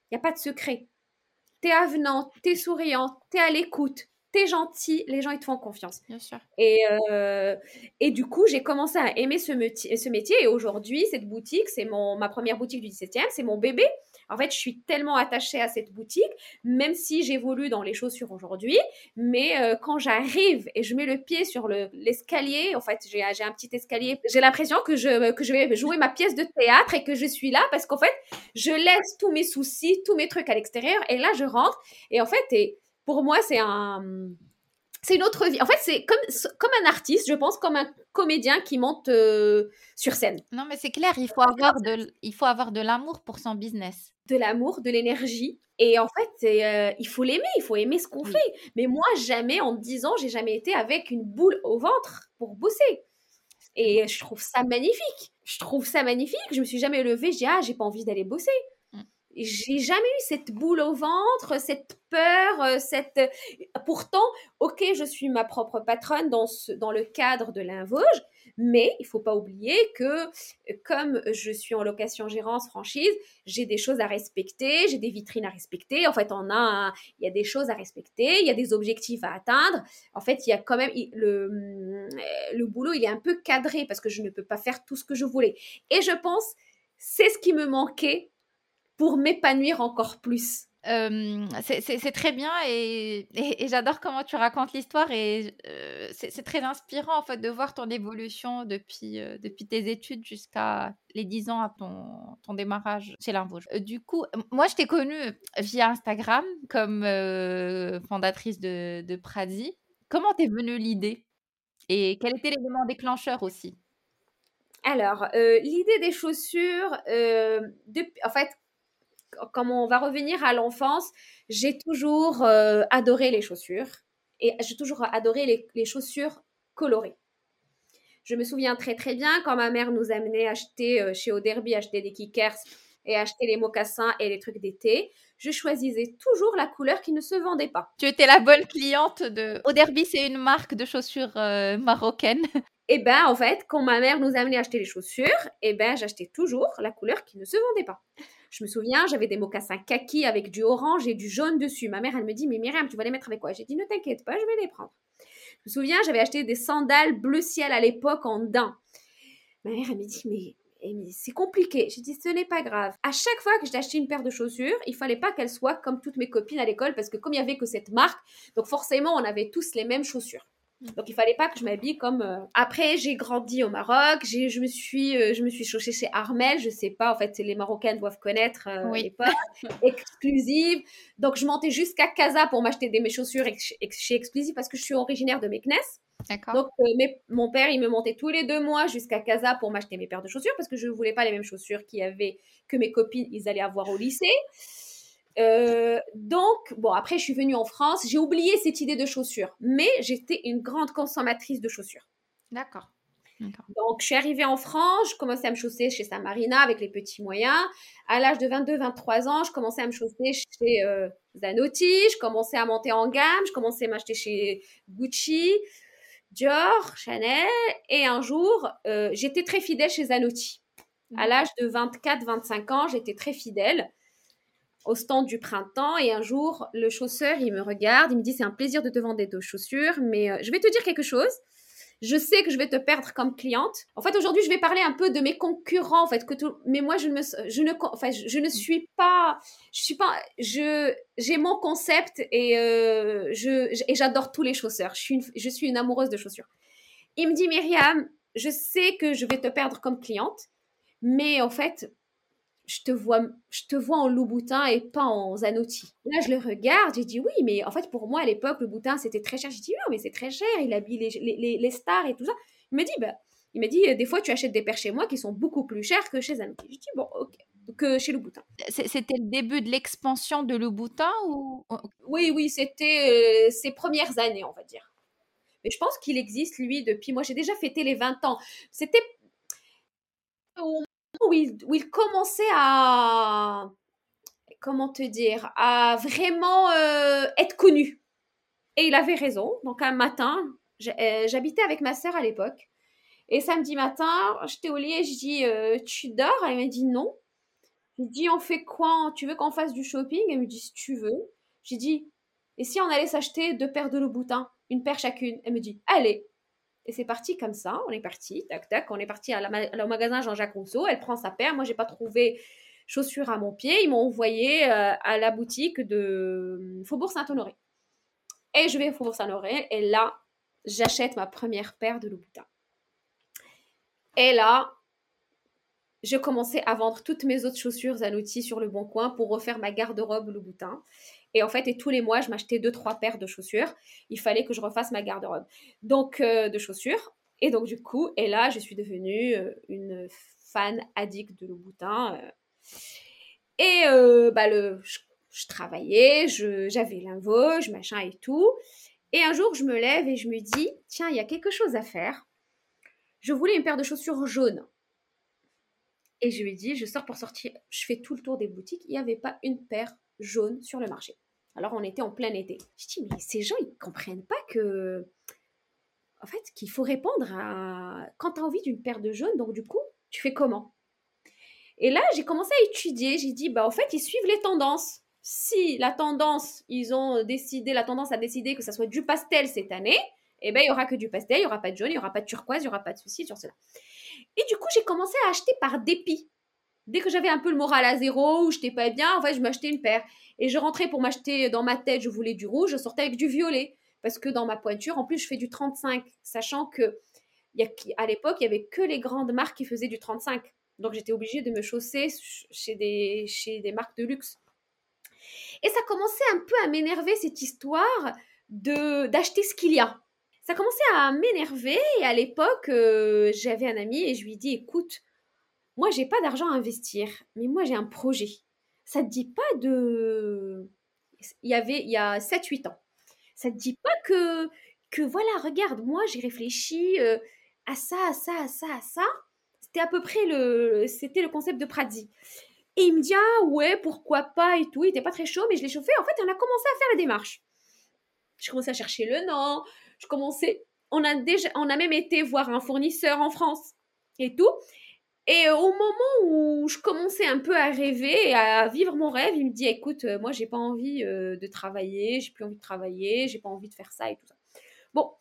Il n'y a pas de secret. T'es avenant, t'es souriant, t'es à l'écoute, t'es gentil, les gens ils te font confiance. Bien sûr. Et, euh, et du coup, j'ai commencé à aimer ce, métier, ce métier. Et aujourd'hui, cette boutique, c'est mon ma première boutique du 17e, c'est mon bébé. En fait, je suis tellement attachée à cette boutique, même si j'évolue dans les chaussures aujourd'hui. Mais euh, quand j'arrive et je mets le pied sur le- l'escalier, en fait, j'ai j'ai un petit escalier, j'ai l'impression que je, que je vais jouer ma pièce de théâtre et que je suis là parce qu'en fait, je laisse tous mes soucis, tous mes trucs à l'extérieur. Et là, je rentre. Et en fait, et pour moi, c'est un c'est une autre vie. En fait, c'est comme, comme un artiste, je pense, comme un comédien qui monte euh, sur scène. Non, mais c'est clair, il faut avoir de, il faut avoir de l'amour pour son business. De l'amour, de l'énergie. Et en fait, euh, il faut l'aimer, il faut aimer ce qu'on Oui. fait. Mais moi, jamais, en 10 ans, j'ai jamais été avec une boule au ventre pour bosser. Et je trouve ça magnifique. Je trouve ça magnifique. Je me suis jamais levée, je dis, ah, j'ai pas envie d'aller bosser. J'ai jamais eu cette boule au ventre, cette peur, euh, cette. Pourtant, ok, je suis ma propre patronne dans, le cadre de l'Invoge, mais il faut pas oublier que euh, comme je suis en location gérance franchise, j'ai des choses à respecter, j'ai des vitrines à respecter. En fait, on a, il y a des choses à respecter, il y a des objectifs à atteindre. En fait, il y a quand même le le boulot, il est un peu cadré parce que je ne peux pas faire tout ce que je voulais. Et je pense c'est ce qui me manquait pour m'épanouir encore plus. Euh, c'est- très bien et, et- et j'adore comment tu racontes l'histoire et euh, c'est très inspirant en fait de voir ton évolution depuis, euh, depuis tes études jusqu'à les 10 ans à ton, ton démarrage chez. Euh, du coup, moi je t'ai connue via Instagram comme fondatrice de, de Pradi. Comment t'es venue l'idée? Et quel était l'élément déclencheur aussi? Alors, l'idée des chaussures, depuis- en fait, comme on va revenir à l'enfance, j'ai toujours euh, adoré les chaussures et j'ai toujours adoré les, les chaussures colorées. Je me souviens très très bien quand ma mère nous amenait acheter euh, chez Oderby, acheter des kickers et acheter les mocassins et les trucs d'été. Je choisissais toujours la couleur qui ne se vendait pas. Tu étais la bonne cliente de... Oderby, c'est une marque de chaussures euh, marocaine. Et ben en fait, quand ma mère nous amenait acheter les chaussures, et ben j'achetais toujours la couleur qui ne se vendait pas. Je me souviens, j'avais des mocassins kaki avec du orange et du jaune dessus. Ma mère, elle me dit, mais Myriam, tu vas les mettre avec quoi? J'ai dit, ne t'inquiète pas, je vais les prendre. Je me souviens, j'avais acheté des sandales bleu ciel à l'époque en daim. Ma mère, elle me dit, mais, c'est compliqué. J'ai dit, ce n'est pas grave. À chaque fois que j'ai acheté une paire de chaussures, il fallait pas qu'elle soit comme toutes mes copines à l'école parce que comme il y avait que cette marque, donc forcément, on avait tous les mêmes chaussures. Donc il fallait pas que je m'habille comme. euh, Après j'ai grandi au Maroc, j'ai je me suis euh, je me suis chaussée chez Armel, je sais pas en fait les Marocaines doivent connaître euh, Oui. l'époque exclusive. Donc je montais jusqu'à Casa pour m'acheter des mes chaussures ex- ex- chez Exclusive parce que je suis originaire de Meknès. D'accord. Donc euh, mes- mon père il me montait tous les deux mois jusqu'à Casa pour m'acheter mes paires de chaussures parce que je voulais pas les mêmes chaussures qu'il y avait que mes copines ils allaient avoir au lycée. Euh, donc, bon, après, je suis venue en France. J'ai oublié cette idée de chaussures, mais j'étais une grande consommatrice de chaussures. D'accord. Donc, je suis arrivée en France, je commençais à me chausser chez Samarina avec les petits moyens. À l'âge de 22-23 ans, je commençais à me chausser chez euh, Zanotti, je commençais à monter en gamme, je commençais à m'acheter chez Gucci, Dior, Chanel. Et un jour, euh, j'étais très fidèle chez Zanotti. À l'âge de 24-25 ans, j'étais très fidèle au stand du printemps et un jour, le chausseur, il me regarde, il me dit c'est un plaisir de te vendre des chaussures, mais euh, je vais te dire quelque chose. Je sais que je vais te perdre comme cliente. En fait, aujourd'hui, je vais parler un peu de mes concurrents, en fait, que tout, mais moi, je ne me, je ne, enfin, je, ne suis pas, je suis pas, je, j'ai mon concept et euh, je, j'adore tous les chausseurs. Je suis, une, je suis une amoureuse de chaussures. Il me dit, Myriam, je sais que je vais te perdre comme cliente, mais en fait, je te vois, je te vois en Louboutin et pas en Zanotti. Là, je le regarde, j'ai dit oui, mais en fait, pour moi, à l'époque, le boutin, c'était très cher. J'ai dit non, mais c'est très cher, il habille les, les, les, stars et tout ça. Il m'a dit, bah, il m'a dit, des fois, tu achètes des paires chez moi qui sont beaucoup plus chères que chez Zanotti. J'ai dit, bon, ok. Que chez Louboutin. C'était le début de l'expansion de Louboutin ou Oui, oui, c'était ses premières années, on va dire. Mais je pense qu'il existe, lui, depuis. Moi, j'ai déjà fêté les 20 ans. C'était au où il, commençait à. Comment te dire À vraiment être connu. Et il avait raison. Donc, un matin, j'habitais avec ma sœur à l'époque. Et samedi matin, j'étais au lit et je dis euh, Tu dors? Elle m'a dit non. Je dis On fait quoi? Tu veux qu'on fasse du shopping? Elle me dit Si tu veux. J'ai dit Et si on allait s'acheter deux paires de Louboutin? Une paire chacune Elle me dit Allez. Et c'est parti comme ça. On est parti. Tac, tac. On est parti au magasin Jean-Jacques Rousseau. Elle prend sa paire. Moi, j'ai pas trouvé chaussures à mon pied. Ils m'ont envoyé euh, à la boutique de Faubourg Saint-Honoré. Et je vais au Faubourg Saint-Honoré. Et là, j'achète ma première paire de Louboutin. Et là, je commençais à vendre toutes mes autres chaussures à outil sur le bon coin pour refaire ma garde-robe Louboutin. Et en fait, tous les mois, je m'achetais deux, trois paires de chaussures. Il fallait que je refasse ma garde-robe. Donc, euh, de chaussures. Et donc, du coup, et là, je suis devenue euh, une fan addict de Louboutin. Euh. Et bah, le, je, travaillais, j'avais je machin et tout. Et un jour, je me lève et je me dis, tiens, il y a quelque chose à faire. Je voulais une paire de chaussures jaunes. Et je lui dit, je sors pour sortir, je fais tout le tour des boutiques, il n'y avait pas une paire jaune sur le marché. Alors on était en plein été. Je dis, mais ces gens, ils ne comprennent pas que, en fait, qu'il faut répondre à, quand tu as envie d'une paire de jaune, donc du coup, tu fais comment? Et là, j'ai commencé à étudier, j'ai dit, bah en fait, ils suivent les tendances. Si la tendance, ils ont décidé, la tendance a décidé que ça soit du pastel cette année, eh ben, il y aura que du pastel, il y aura pas de jaune, il y aura pas de turquoise, il y aura pas de souci sur cela. Et du coup, j'ai commencé à acheter par dépit. Dès que j'avais un peu le moral à zéro ou je n'étais pas bien, en fait, je m'achetais une paire. Et je rentrais pour m'acheter dans ma tête, je voulais du rouge, je sortais avec du violet. Parce que dans ma pointure, en plus, je fais du 35, sachant que y a, à l'époque, il y avait que les grandes marques qui faisaient du 35. Donc, j'étais obligée de me chausser chez des, chez des marques de luxe. Et ça commençait un peu à m'énerver, cette histoire de d'acheter ce qu'il y a ça commençait à m'énerver et à l'époque, euh, j'avais un ami et je lui dis écoute, moi j'ai pas d'argent à investir, mais moi j'ai un projet. Ça te dit pas de il y avait il y a 7 8 ans. Ça te dit pas que que voilà, regarde, moi j'ai réfléchi euh, à ça, à ça, à ça, à ça. C'était à peu près le c'était le concept de Pradi. Et il me dit ah ouais, pourquoi pas et tout, il était pas très chaud mais je l'ai chauffé. En fait, on a commencé à faire la démarche. Je commençais à chercher le nom, je commençais, on a déjà, on a même été voir un fournisseur en France et tout. Et euh, au moment où je commençais un peu à rêver et à vivre mon rêve, il me dit écoute, euh, moi j'ai pas envie euh, de travailler, j'ai plus envie de travailler, j'ai pas envie de faire ça et tout ça. Bon,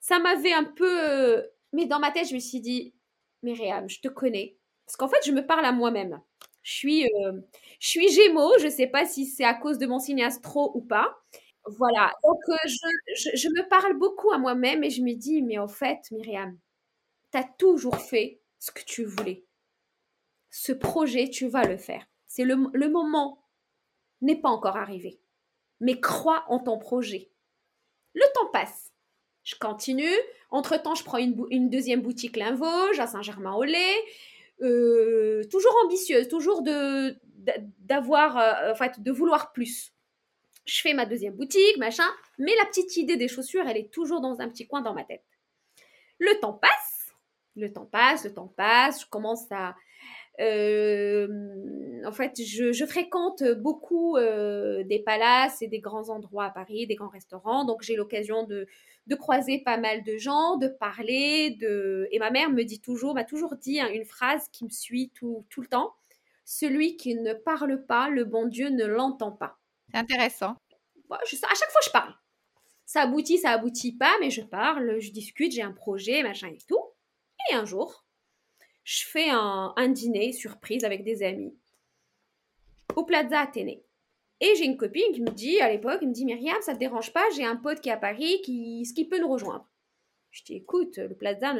ça m'avait un peu. Mais dans ma tête, je me suis dit Myriam, je te connais. Parce qu'en fait, je me parle à moi-même. Je suis, je suis Gémeaux, je sais pas si c'est à cause de mon signe astro ou pas. Voilà, donc euh, je, me parle beaucoup à moi-même et je me dis, mais en fait, Myriam, tu as toujours fait ce que tu voulais. Ce projet, tu vas le faire. C'est le, moment n'est pas encore arrivé. Mais crois en ton projet. Le temps passe. Je continue. Entre-temps, je prends une, deuxième boutique Linvauge à Saint-Germain-en-Laye. Euh, toujours ambitieuse, toujours de d'avoir, euh, en fait, de vouloir plus je fais ma deuxième boutique, machin, mais la petite idée des chaussures, elle est toujours dans un petit coin dans ma tête. Le temps passe, le temps passe, le temps passe, je commence à... Euh, en fait, je, fréquente beaucoup euh, des palaces et des grands endroits à Paris, des grands restaurants, donc j'ai l'occasion de, de, croiser pas mal de gens, de parler, de... et ma mère me dit toujours, m'a toujours dit hein, une phrase qui me suit tout, tout le temps, celui qui ne parle pas, le bon Dieu ne l'entend pas. C'est intéressant. je, à chaque fois, je parle. Ça aboutit, ça aboutit pas, mais je parle, je discute, j'ai un projet, machin et tout. Et un jour, je fais un, dîner surprise avec des amis au Plaza Athénée. Et j'ai une copine qui me dit, à l'époque, elle me dit, Myriam, ça te dérange pas, j'ai un pote qui est à Paris, qui, ce qui peut nous rejoindre. Je dis, écoute, le Plaza,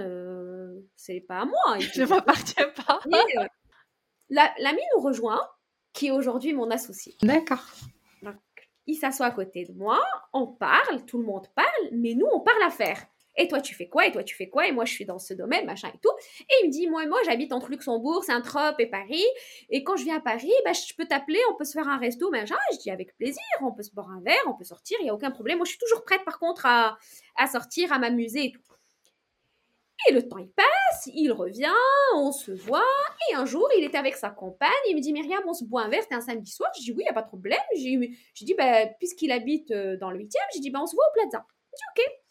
c'est pas à moi. Je ne m'appartiens pas. Euh, l'ami nous rejoint, qui est aujourd'hui mon associé. D'accord il s'assoit à côté de moi, on parle, tout le monde parle, mais nous, on parle à faire. Et toi, tu fais quoi? Et toi, tu fais quoi? Et moi, je suis dans ce domaine, machin et tout. Et il me dit, moi, moi, j'habite entre Luxembourg, Saint-Trope et Paris. Et quand je viens à Paris, bah, je peux t'appeler, on peut se faire un resto, machin. Je dis, avec plaisir, on peut se boire un verre, on peut sortir, il n'y a aucun problème. Moi, je suis toujours prête, par contre, à, à sortir, à m'amuser et tout. Et le temps, il passe, il revient, on se voit. Et un jour, il était avec sa compagne. Il me dit, Myriam, on se boit un verre, c'était un samedi soir. Je dis, oui, il n'y a pas de problème. J'ai dit, bah, puisqu'il habite euh, dans le 8e, j'ai dit, bah, on se voit au Plaza. Je dis, ok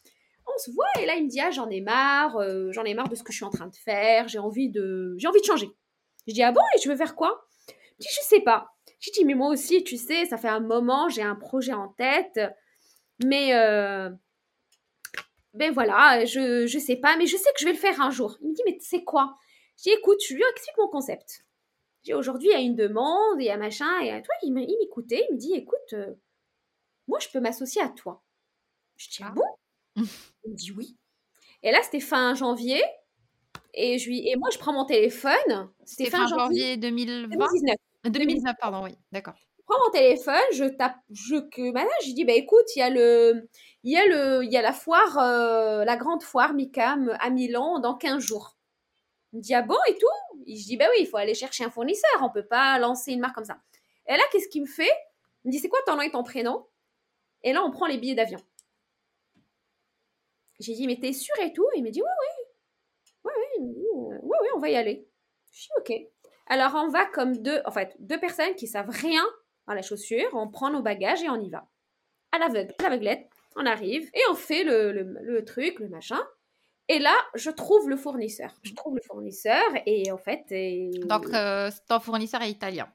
on se voit et là il me dit ah j'en ai marre, euh, j'en ai marre de ce que je suis en train de faire, j'ai envie de j'ai envie de changer. Je dis ah bon et je veux faire quoi? Je dis je sais pas. Je dis mais moi aussi tu sais ça fait un moment j'ai un projet en tête mais euh, ben voilà je je sais pas mais je sais que je vais le faire un jour. Il me dit mais c'est quoi? Je dis écoute je lui explique mon concept. Je dis aujourd'hui il y a une demande il y a machin et toi il m'écoutait il me dit écoute euh, moi je peux m'associer à toi. Je dis ah, ah bon? Il me dit oui. Et là, c'était fin janvier. Et, je lui... et moi, je prends mon téléphone. C'était fin, janvier, 2020 2019. 2019, pardon, oui, d'accord. Je prends mon téléphone, je tape, je que maintenant, je dis bah écoute, il y a le, il y a le, il y a la foire, euh, la grande foire Micam à Milan dans 15 jours. Il me dit ah bon et tout? je dis bah oui, il faut aller chercher un fournisseur, on peut pas lancer une marque comme ça. Et là, qu'est-ce qu'il me fait? Il me dit c'est quoi ton nom et ton prénom? Et là, on prend les billets d'avion. J'ai dit, mais t'es sûr et tout? Il m'a dit, oui, oui. Oui, oui, oui, oui, on va y aller. Je suis OK. Alors, on va comme deux, en fait, deux personnes qui savent rien à la chaussure. On prend nos bagages et on y va. À l'aveugle, à l'aveuglette, on arrive et on fait le, le, truc, le machin. Et là, je trouve le fournisseur. Je trouve le fournisseur et en fait. Donc, euh, ton fournisseur est italien.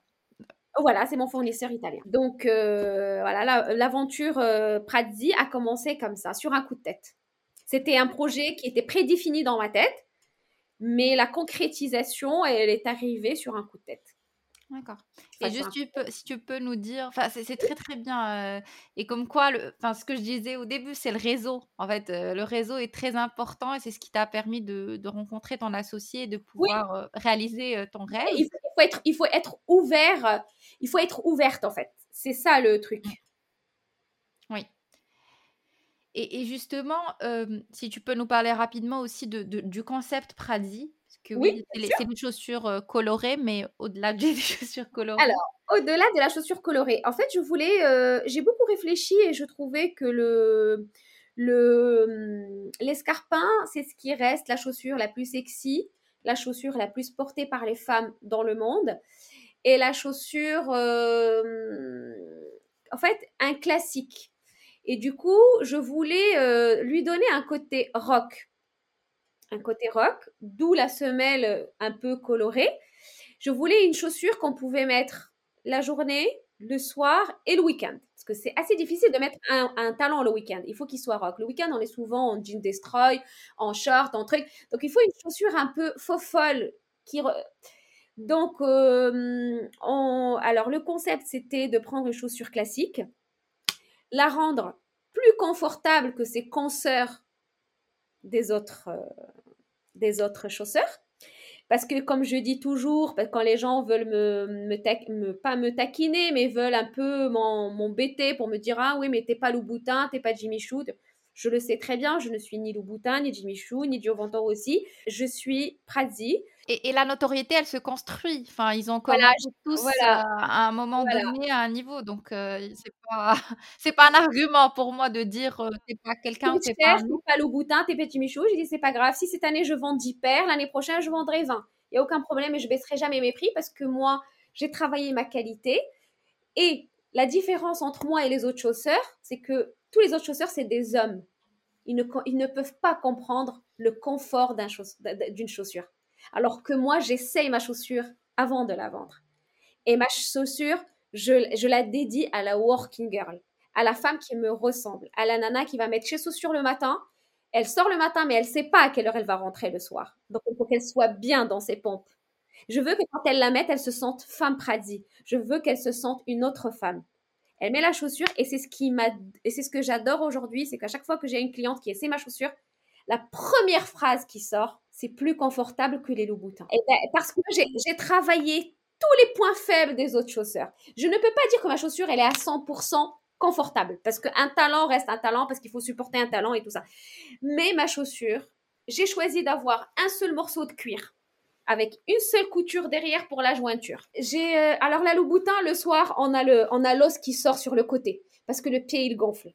Voilà, c'est mon fournisseur italien. Donc, euh, voilà, l'aventure euh, Prazzi a commencé comme ça, sur un coup de tête. C'était un projet qui était prédéfini dans ma tête, mais la concrétisation, elle est arrivée sur un coup de tête. D'accord. Et juste, si tu peux nous dire, enfin, c'est très très bien. Euh, et comme quoi, enfin, ce que je disais au début, c'est le réseau. En fait, euh, le réseau est très important et c'est ce qui t'a permis de, rencontrer ton associé et de pouvoir euh, réaliser ton rêve. Il faut, être, il faut être ouvert. Il faut être ouverte en fait. C'est ça le truc. Oui. Et, justement, si tu peux nous parler rapidement aussi de, du concept Pradi, parce que oui, c'est une chaussure colorée, mais au-delà des chaussures colorées. Alors, au-delà de la chaussure colorée, en fait, je voulais, j'ai beaucoup réfléchi et je trouvais que le le mmh, l'escarpin, c'est ce qui reste la chaussure la plus sexy, la chaussure la plus portée par les femmes dans le monde, et la chaussure, en fait, un classique. Et du coup, je voulais euh, lui donner un côté rock. Un côté rock, d'où la semelle un peu colorée. Je voulais une chaussure qu'on pouvait mettre la journée, le soir et le week-end. Parce que c'est assez difficile de mettre un, talon le week-end. Il faut qu'il soit rock. Le week-end, on est souvent en jean destroy, en short, en truc. Donc, il faut une chaussure un peu faux folle qui. Donc, euh, alors le concept, c'était de prendre une chaussure classique, la rendre plus confortable que ses consoeurs des autres, euh, des autres chausseurs. Parce que, comme je dis toujours, quand les gens veulent me, pas me taquiner, mais veulent un peu m'embêter pour me dire Ah oui, mais t'es pas Louboutin, t'es pas Jimmy Choo. Je le sais très bien, je ne suis ni Louboutin, ni Jimmy Choo, ni Ventor aussi. Je suis Prazi. Et, la notoriété, elle se construit. Enfin, ils ont commencé tous euh, à un moment donné à un niveau. Donc, euh, c'est pas c'est pas un argument pour moi de dire euh, t'es pas quelqu'un ou t'es pas nous. pas le boutin, t'es petit michou. J'ai dit c'est pas grave. Si cette année je vends 10 paires, l'année prochaine je vendrai 20. Il y a aucun problème et je baisserai jamais mes prix parce que moi j'ai travaillé ma qualité. Et la différence entre moi et les autres chausseurs, c'est que tous les autres chausseurs c'est des hommes. Ils ne, ils ne peuvent pas comprendre le confort d'une chaussure. Alors que moi, j'essaye ma chaussure avant de la vendre. Et ma chaussure, je, la dédie à la working girl, à la femme qui me ressemble, à la nana qui va mettre ses chaussures le matin. Elle sort le matin, mais elle ne sait pas à quelle heure elle va rentrer le soir. Donc, il faut qu'elle soit bien dans ses pompes. Je veux que quand elle la mette, elle se sente femme Pradi. Je veux qu'elle se sente une autre femme. Elle met la chaussure et c'est ce qui m'a et c'est ce que j'adore aujourd'hui, c'est qu'à chaque fois que j'ai une cliente qui essaie ma chaussure, la première phrase qui sort, c'est plus confortable que les Louboutins. Et ben, parce que j'ai travaillé tous les points faibles des autres chausseurs. Je ne peux pas dire que ma chaussure, elle est à 100% confortable. Parce qu'un talent reste un talent, parce qu'il faut supporter un talent et tout ça. Mais ma chaussure, j'ai choisi d'avoir un seul morceau de cuir avec une seule couture derrière pour la jointure. J'ai euh, alors la Louboutin le soir, on a le on a l'os qui sort sur le côté parce que le pied il gonfle.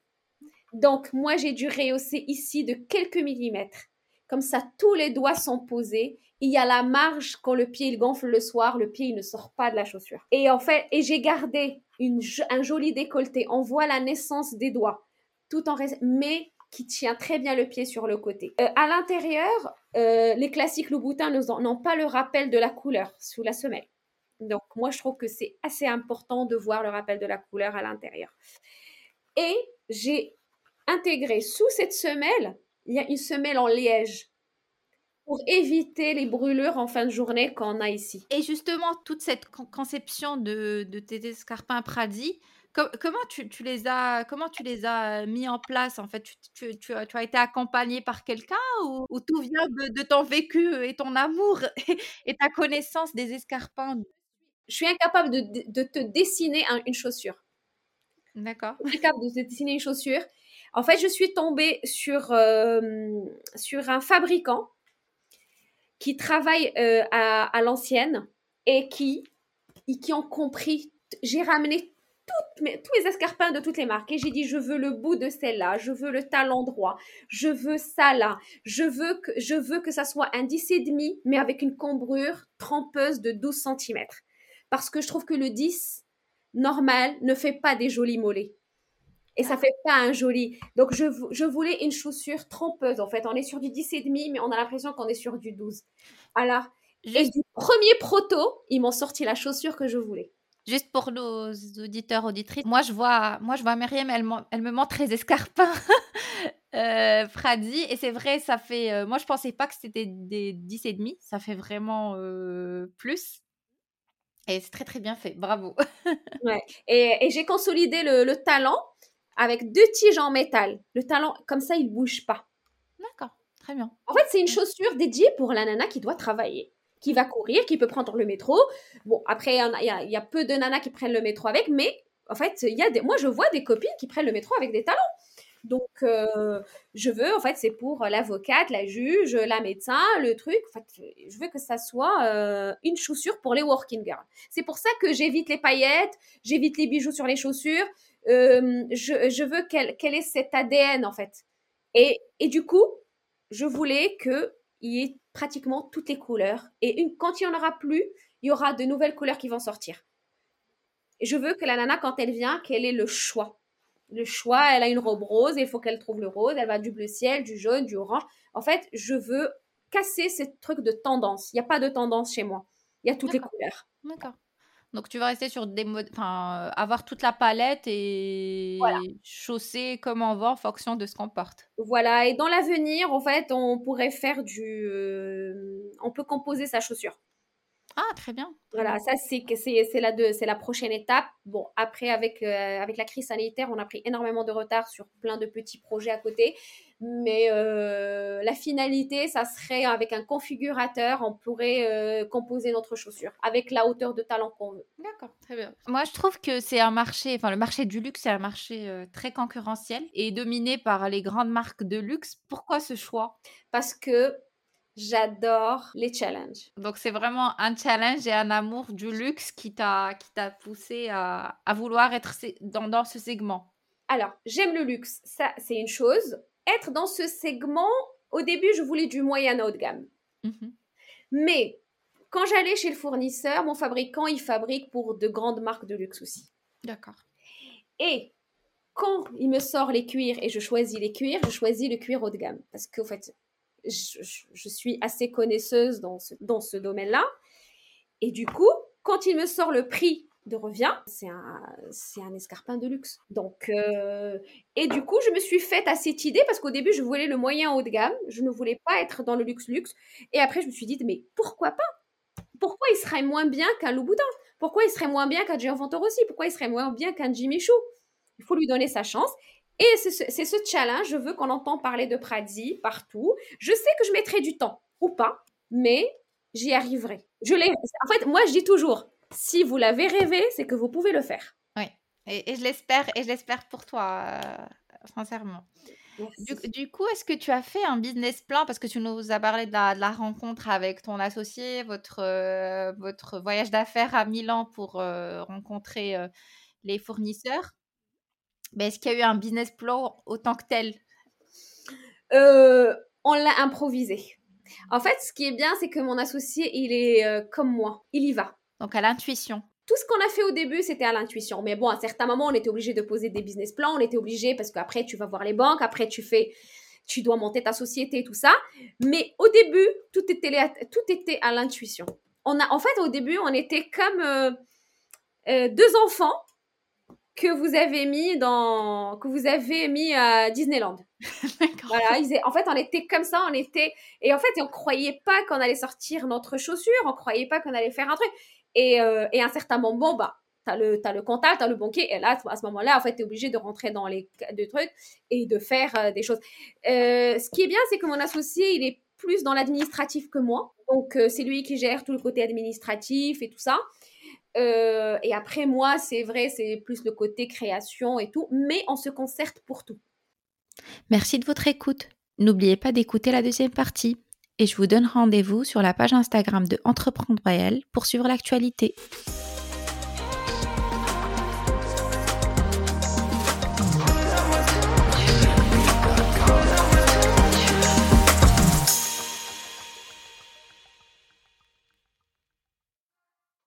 Donc moi j'ai dû rehausser ici de quelques millimètres. Comme ça tous les doigts sont posés. Il y a la marge quand le pied il gonfle le soir, le pied il ne sort pas de la chaussure. Et en fait et j'ai gardé un joli décolleté. On voit la naissance des doigts tout en mais qui tient très bien le pied sur le côté. Euh, à l'intérieur, euh, les classiques Louboutin n'ont pas le rappel de la couleur sous la semelle. Donc moi, je trouve que c'est assez important de voir le rappel de la couleur à l'intérieur. Et j'ai intégré sous cette semelle, il y a une semelle en liège pour éviter les brûlures en fin de journée qu'on a ici. Et justement, toute cette conception de, de tes escarpins Pradi, comment tu, les as comment tu les as mis en place en fait? Tu, tu, as été accompagné par quelqu'un ou, tout vient de, ton vécu et ton amour et, ta connaissance des escarpins? Je suis incapable de, te dessiner une chaussure. D'accord. Incapable de te dessiner une chaussure. En fait, je suis tombée sur, sur un fabricant qui travaille à, à l'ancienne et qui, qui ont compris. J'ai ramené tous les escarpins de toutes les marques. Et j'ai dit, je veux le bout de celle-là, je veux le talon droit, je veux ça là, je veux que, je veux que ça soit un 10,5, mais avec une cambrure trempeuse de 12 cm. Parce que je trouve que le 10 normal ne fait pas des jolis mollets. Et ça fait pas un joli. Donc, je, je voulais une chaussure trempeuse. En fait, on est sur du 10,5, mais on a l'impression qu'on est sur du 12. Alors, et du premier proto, ils m'ont sorti la chaussure que je voulais. Juste pour nos auditeurs, auditrices, moi je vois, moi je vois Myriam, elle, elle me montre les escarpins euh, Fradi, et c'est vrai, ça fait, euh, moi je pensais pas que c'était des 10 et demi, ça fait vraiment euh, plus. Et c'est très très bien fait, bravo. ouais. Et, j'ai consolidé le, le, talon avec deux tiges en métal. Le talon, comme ça, il bouge pas. D'accord, très bien. En fait, c'est une chaussure dédiée pour la nana qui doit travailler qui va courir, qui peut prendre le métro. Bon, après, il y, a, peu de nanas qui prennent le métro avec, mais en fait, il y a des, moi, je vois des copines qui prennent le métro avec des talons. Donc, euh, je veux, en fait, c'est pour l'avocate, la juge, la médecin, le truc. En fait, je veux que ça soit euh, une chaussure pour les working girls. C'est pour ça que j'évite les paillettes, j'évite les bijoux sur les chaussures. Euh, je, veux qu'elle ait cet ADN, en fait. Et, et du coup, je voulais que il y ait pratiquement toutes les couleurs. Et une, quand il n'y en aura plus, il y aura de nouvelles couleurs qui vont sortir. Et je veux que la nana, quand elle vient, qu'elle ait le choix. Le choix, elle a une robe rose, il faut qu'elle trouve le rose, elle va du bleu ciel, du jaune, du orange. En fait, je veux casser ce truc de tendance. Il n'y a pas de tendance chez moi. Il y a toutes les couleurs. D'accord. Donc tu vas rester sur des modes, enfin, avoir toute la palette et chausser comme on va en fonction de ce qu'on porte. Voilà, et dans l'avenir, en fait, on pourrait faire du, euh, on peut composer sa chaussure. Ah, très bien. Voilà, ça c'est c'est la c'est la prochaine étape. Bon, après avec euh, avec la crise sanitaire, on a pris énormément de retard sur plein de petits projets à côté, mais euh, la finalité, ça serait avec un configurateur, on pourrait euh, composer notre chaussure avec la hauteur de talent qu'on veut. D'accord, très bien. Moi, je trouve que c'est un marché, enfin le marché du luxe, c'est un marché très concurrentiel et dominé par les grandes marques de luxe. Pourquoi ce choix? Parce que J'adore les challenges. Donc c'est vraiment un challenge et un amour du luxe qui t'a qui t'a poussé à, à, vouloir être dans, dans ce segment. Alors j'aime le luxe, ça c'est une chose. Être dans ce segment, au début je voulais du moyen haut de gamme. Mmh Mais quand j'allais chez le fournisseur, mon fabricant il fabrique pour de grandes marques de luxe aussi. D'accord. Et quand il me sort les cuirs et je choisis les cuirs, je choisis le cuir haut de gamme parce qu'en fait je, suis assez connaisseuse dans ce, dans ce domaine-là. Et du coup, quand il me sort le prix de revient, c'est un, c'est un escarpin de luxe. Donc, euh, et du coup, je me suis faite à cette idée parce qu'au début, je voulais le moyen haut de gamme. Je ne voulais pas être dans le luxe luxe. Et après, je me suis dit, mais pourquoi pas? Pourquoi il serait moins bien qu'un Louboutin? Pourquoi il serait moins bien qu'un Giovanni Pourquoi il serait moins bien qu'un Jimmy Choo Il faut lui donner sa chance. Et c'est ce, challenge, je veux qu'on entende parler de Pradi partout. Je sais que je mettrai du temps ou pas, mais j'y arriverai. Je en fait, moi, je dis toujours, si vous l'avez rêvé, c'est que vous pouvez le faire. Oui. Et, je l'espère, et je l'espère pour toi, sincèrement. Du, coup, est-ce que tu as fait un business plan? Parce que tu nous as parlé de la, rencontre avec ton associé, votre, euh, votre voyage d'affaires à Milan pour euh, rencontrer euh, les fournisseurs. Mais est-ce qu'il y a eu un business plan autant que tel? On l'a improvisé. En fait, ce qui est bien, c'est que mon associé, il est comme moi. Il y va. Donc à l'intuition tout ce qu'on a fait au début, c'était à l'intuition. Mais bon, à certains moments, on était obligé de poser des business plans, on était obligé parce qu'après, tu vas voir les banques, après, tu fais, tu dois monter ta société, tout ça. Mais au début, tout était, tout était à l'intuition. On a, en fait, au début, on était comme euh, euh, deux enfants que vous avez mis dans, que vous avez mis à Disneyland. voilà, en fait, on était comme ça, on était, et en fait, on croyait pas qu'on allait sortir notre chaussure, on croyait pas qu'on allait faire un truc. Et, euh, et à un certain moment, bah, tu as le, le contact, tu as le banquier, et là, à ce moment-là, en fait, tu es obligé de rentrer dans les de trucs et de faire euh, des choses. Euh, ce qui est bien, c'est que mon associé, il est plus dans l'administratif que moi. Donc, c'est lui qui gère tout le côté administratif et tout ça. et après, moi, c'est vrai, c'est plus le côté création et tout, mais on se concerte pour tout. Merci de votre écoute. N'oubliez pas d'écouter la deuxième partie et je vous donne rendez-vous sur la page Instagram de Entreprendre pour suivre l'actualité.